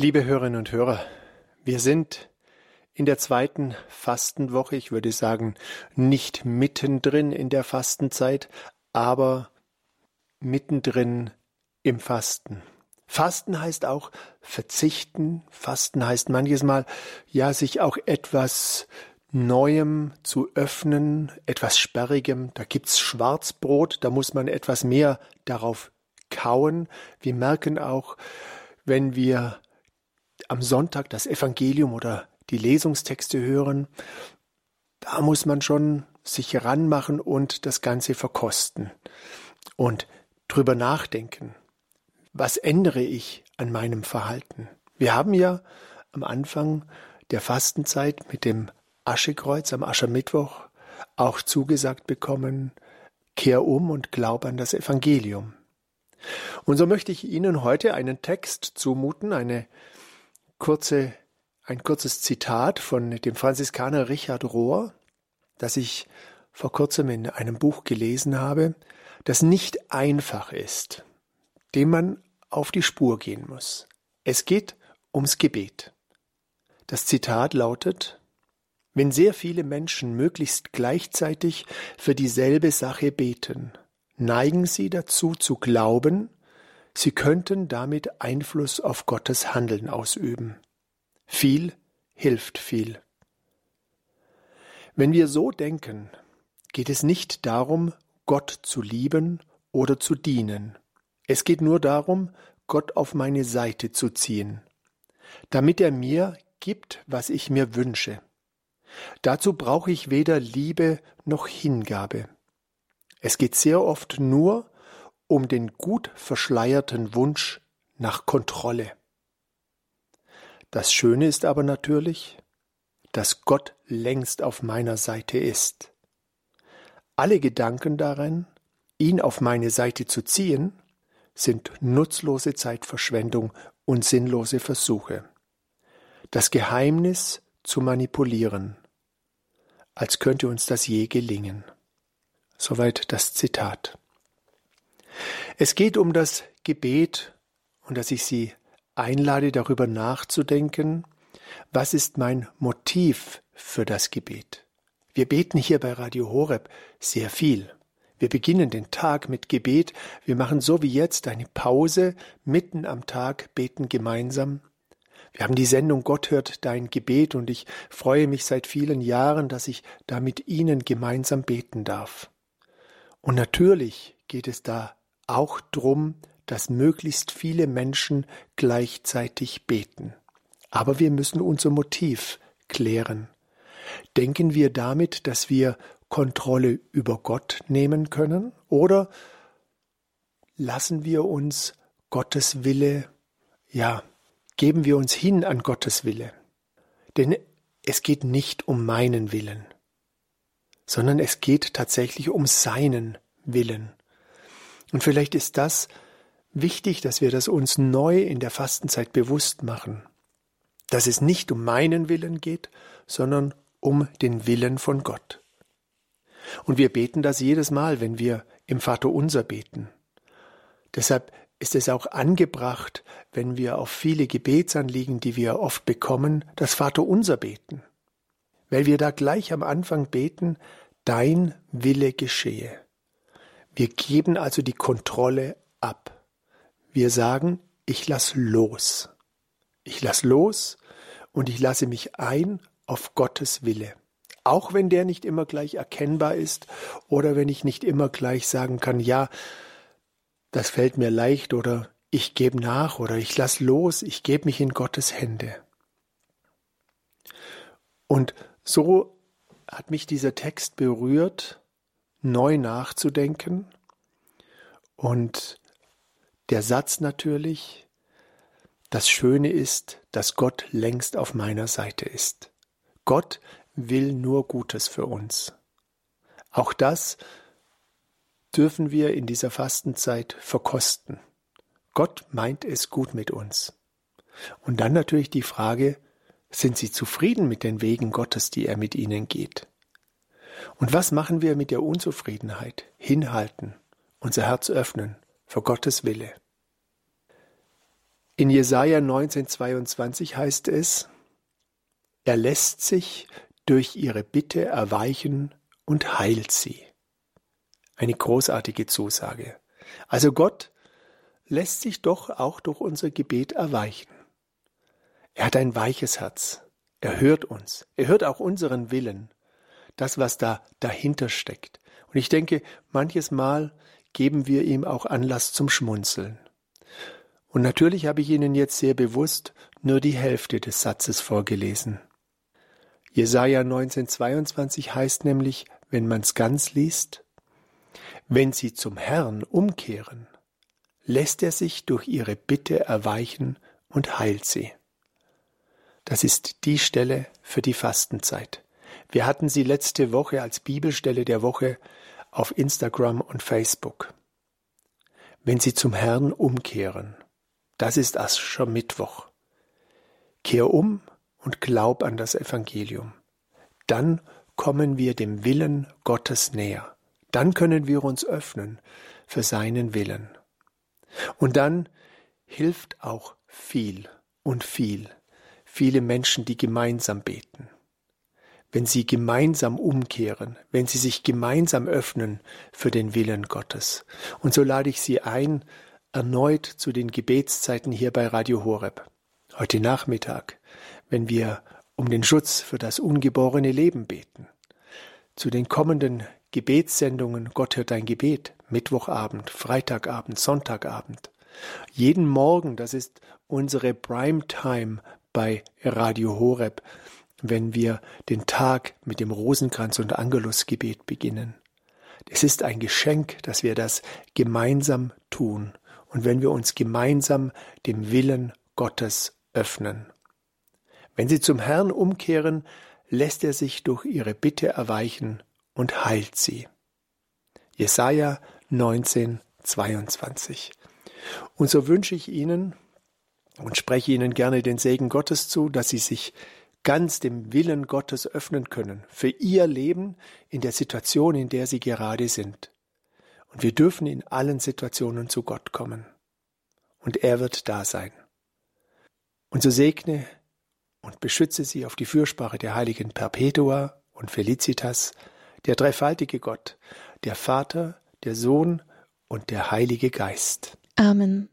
Liebe Hörerinnen und Hörer, wir sind in der zweiten Fastenwoche, ich würde sagen, nicht mittendrin in der Fastenzeit, aber mittendrin im Fasten. Fasten heißt auch verzichten, Fasten heißt manches Mal, ja, sich auch etwas Neuem zu öffnen, etwas Sperrigem. Da gibt's Schwarzbrot, da muss man etwas mehr darauf kauen. Wir merken auch, wenn wir am Sonntag das Evangelium oder die Lesungstexte hören, da muss man schon sich ranmachen und das Ganze verkosten und drüber nachdenken. Was ändere ich an meinem Verhalten? Wir haben ja am Anfang der Fastenzeit mit dem Aschekreuz am Aschermittwoch auch zugesagt bekommen, kehr um und glaub an das Evangelium. Und so möchte ich Ihnen heute einen Text zumuten, eine kurze, ein kurzes Zitat von dem Franziskaner Richard Rohr, das ich vor kurzem in einem Buch gelesen habe, das nicht einfach ist, dem man auf die Spur gehen muss. Es geht ums Gebet. Das Zitat lautet Wenn sehr viele Menschen möglichst gleichzeitig für dieselbe Sache beten, neigen sie dazu zu glauben, sie könnten damit Einfluss auf Gottes Handeln ausüben. Viel hilft viel. Wenn wir so denken, geht es nicht darum, Gott zu lieben oder zu dienen. Es geht nur darum, Gott auf meine Seite zu ziehen, damit er mir gibt, was ich mir wünsche. Dazu brauche ich weder Liebe noch Hingabe. Es geht sehr oft nur um den gut verschleierten Wunsch nach Kontrolle. Das Schöne ist aber natürlich, dass Gott längst auf meiner Seite ist. Alle Gedanken daran, ihn auf meine Seite zu ziehen, sind nutzlose Zeitverschwendung und sinnlose Versuche. Das Geheimnis zu manipulieren, als könnte uns das je gelingen. Soweit das Zitat. Es geht um das Gebet und dass ich Sie einlade, darüber nachzudenken, was ist mein Motiv für das Gebet? Wir beten hier bei Radio Horeb sehr viel. Wir beginnen den Tag mit Gebet. Wir machen so wie jetzt eine Pause mitten am Tag, beten gemeinsam. Wir haben die Sendung Gott hört dein Gebet und ich freue mich seit vielen Jahren, dass ich da mit Ihnen gemeinsam beten darf. Und natürlich geht es da auch drum, dass möglichst viele Menschen gleichzeitig beten. Aber wir müssen unser Motiv klären. Denken wir damit, dass wir Kontrolle über Gott nehmen können? Oder lassen wir uns Gottes Wille, ja, geben wir uns hin an Gottes Wille? Denn es geht nicht um meinen Willen, sondern es geht tatsächlich um seinen Willen. Und vielleicht ist das wichtig, dass wir das uns neu in der Fastenzeit bewusst machen, dass es nicht um meinen Willen geht, sondern um den Willen von Gott. Und wir beten das jedes Mal, wenn wir im Vater unser beten. Deshalb ist es auch angebracht, wenn wir auf viele Gebetsanliegen, die wir oft bekommen, das Vater unser beten. Weil wir da gleich am Anfang beten, dein Wille geschehe. Wir geben also die Kontrolle ab. Wir sagen, ich lass los. Ich lass los und ich lasse mich ein auf Gottes Wille auch wenn der nicht immer gleich erkennbar ist oder wenn ich nicht immer gleich sagen kann, ja, das fällt mir leicht oder ich gebe nach oder ich lass los, ich gebe mich in Gottes Hände. Und so hat mich dieser Text berührt, neu nachzudenken und der Satz natürlich, das Schöne ist, dass Gott längst auf meiner Seite ist. Gott will nur Gutes für uns. Auch das dürfen wir in dieser Fastenzeit verkosten. Gott meint es gut mit uns. Und dann natürlich die Frage, sind Sie zufrieden mit den Wegen Gottes, die er mit Ihnen geht? Und was machen wir mit der Unzufriedenheit? Hinhalten, unser Herz öffnen für Gottes Wille. In Jesaja 19,22 heißt es, er lässt sich durch ihre Bitte erweichen und heilt sie. Eine großartige Zusage. Also Gott lässt sich doch auch durch unser Gebet erweichen. Er hat ein weiches Herz. Er hört uns. Er hört auch unseren Willen. Das, was da dahinter steckt. Und ich denke, manches Mal geben wir ihm auch Anlass zum Schmunzeln. Und natürlich habe ich Ihnen jetzt sehr bewusst nur die Hälfte des Satzes vorgelesen. Jesaja 1922 heißt nämlich, wenn man's ganz liest, wenn sie zum Herrn umkehren, lässt er sich durch ihre Bitte erweichen und heilt sie. Das ist die Stelle für die Fastenzeit. Wir hatten sie letzte Woche als Bibelstelle der Woche auf Instagram und Facebook. Wenn sie zum Herrn umkehren, das ist Aschermittwoch. Kehr um und glaub an das Evangelium. Dann kommen wir dem Willen Gottes näher. Dann können wir uns öffnen für seinen Willen. Und dann hilft auch viel und viel, viele Menschen, die gemeinsam beten. Wenn sie gemeinsam umkehren, wenn sie sich gemeinsam öffnen für den Willen Gottes. Und so lade ich Sie ein, erneut zu den Gebetszeiten hier bei Radio Horeb. Heute Nachmittag, wenn wir um den Schutz für das ungeborene Leben beten. Zu den kommenden Gebetssendungen Gott hört dein Gebet, Mittwochabend, Freitagabend, Sonntagabend. Jeden Morgen, das ist unsere Primetime bei Radio Horeb, wenn wir den Tag mit dem Rosenkranz und Angelusgebet beginnen. Es ist ein Geschenk, dass wir das gemeinsam tun und wenn wir uns gemeinsam dem Willen Gottes öffnen. Wenn sie zum Herrn umkehren, lässt er sich durch ihre Bitte erweichen und heilt sie. Jesaja 19, 22. Und so wünsche ich Ihnen und spreche Ihnen gerne den Segen Gottes zu, dass Sie sich ganz dem Willen Gottes öffnen können für Ihr Leben in der Situation, in der Sie gerade sind. Und wir dürfen in allen Situationen zu Gott kommen. Und er wird da sein. Und so segne und beschütze sie auf die Fürsprache der heiligen Perpetua und Felicitas, der dreifaltige Gott, der Vater, der Sohn und der Heilige Geist. Amen.